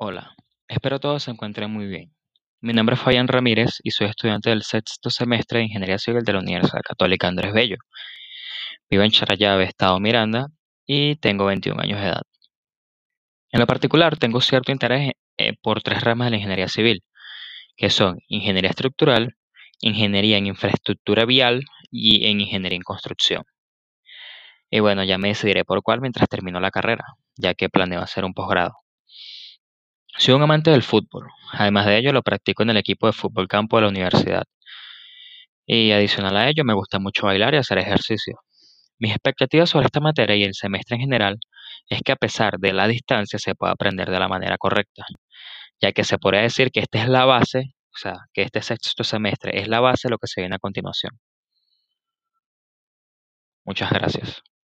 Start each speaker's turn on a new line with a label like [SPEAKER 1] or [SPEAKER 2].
[SPEAKER 1] Hola, espero todos se encuentren muy bien. Mi nombre es Fabián Ramírez y soy estudiante del sexto semestre de Ingeniería Civil de la Universidad Católica Andrés Bello. Vivo en Charallave, Estado Miranda, y tengo 21 años de edad. En lo particular, tengo cierto interés eh, por tres ramas de la ingeniería civil, que son ingeniería estructural, ingeniería en infraestructura vial y en ingeniería en construcción. Y bueno, ya me decidiré por cuál mientras termino la carrera, ya que planeo hacer un posgrado. Soy un amante del fútbol. Además de ello, lo practico en el equipo de fútbol campo de la universidad. Y adicional a ello, me gusta mucho bailar y hacer ejercicio. Mis expectativas sobre esta materia y el semestre en general es que a pesar de la distancia se pueda aprender de la manera correcta, ya que se podría decir que esta es la base, o sea, que este sexto semestre es la base de lo que se viene a continuación. Muchas gracias.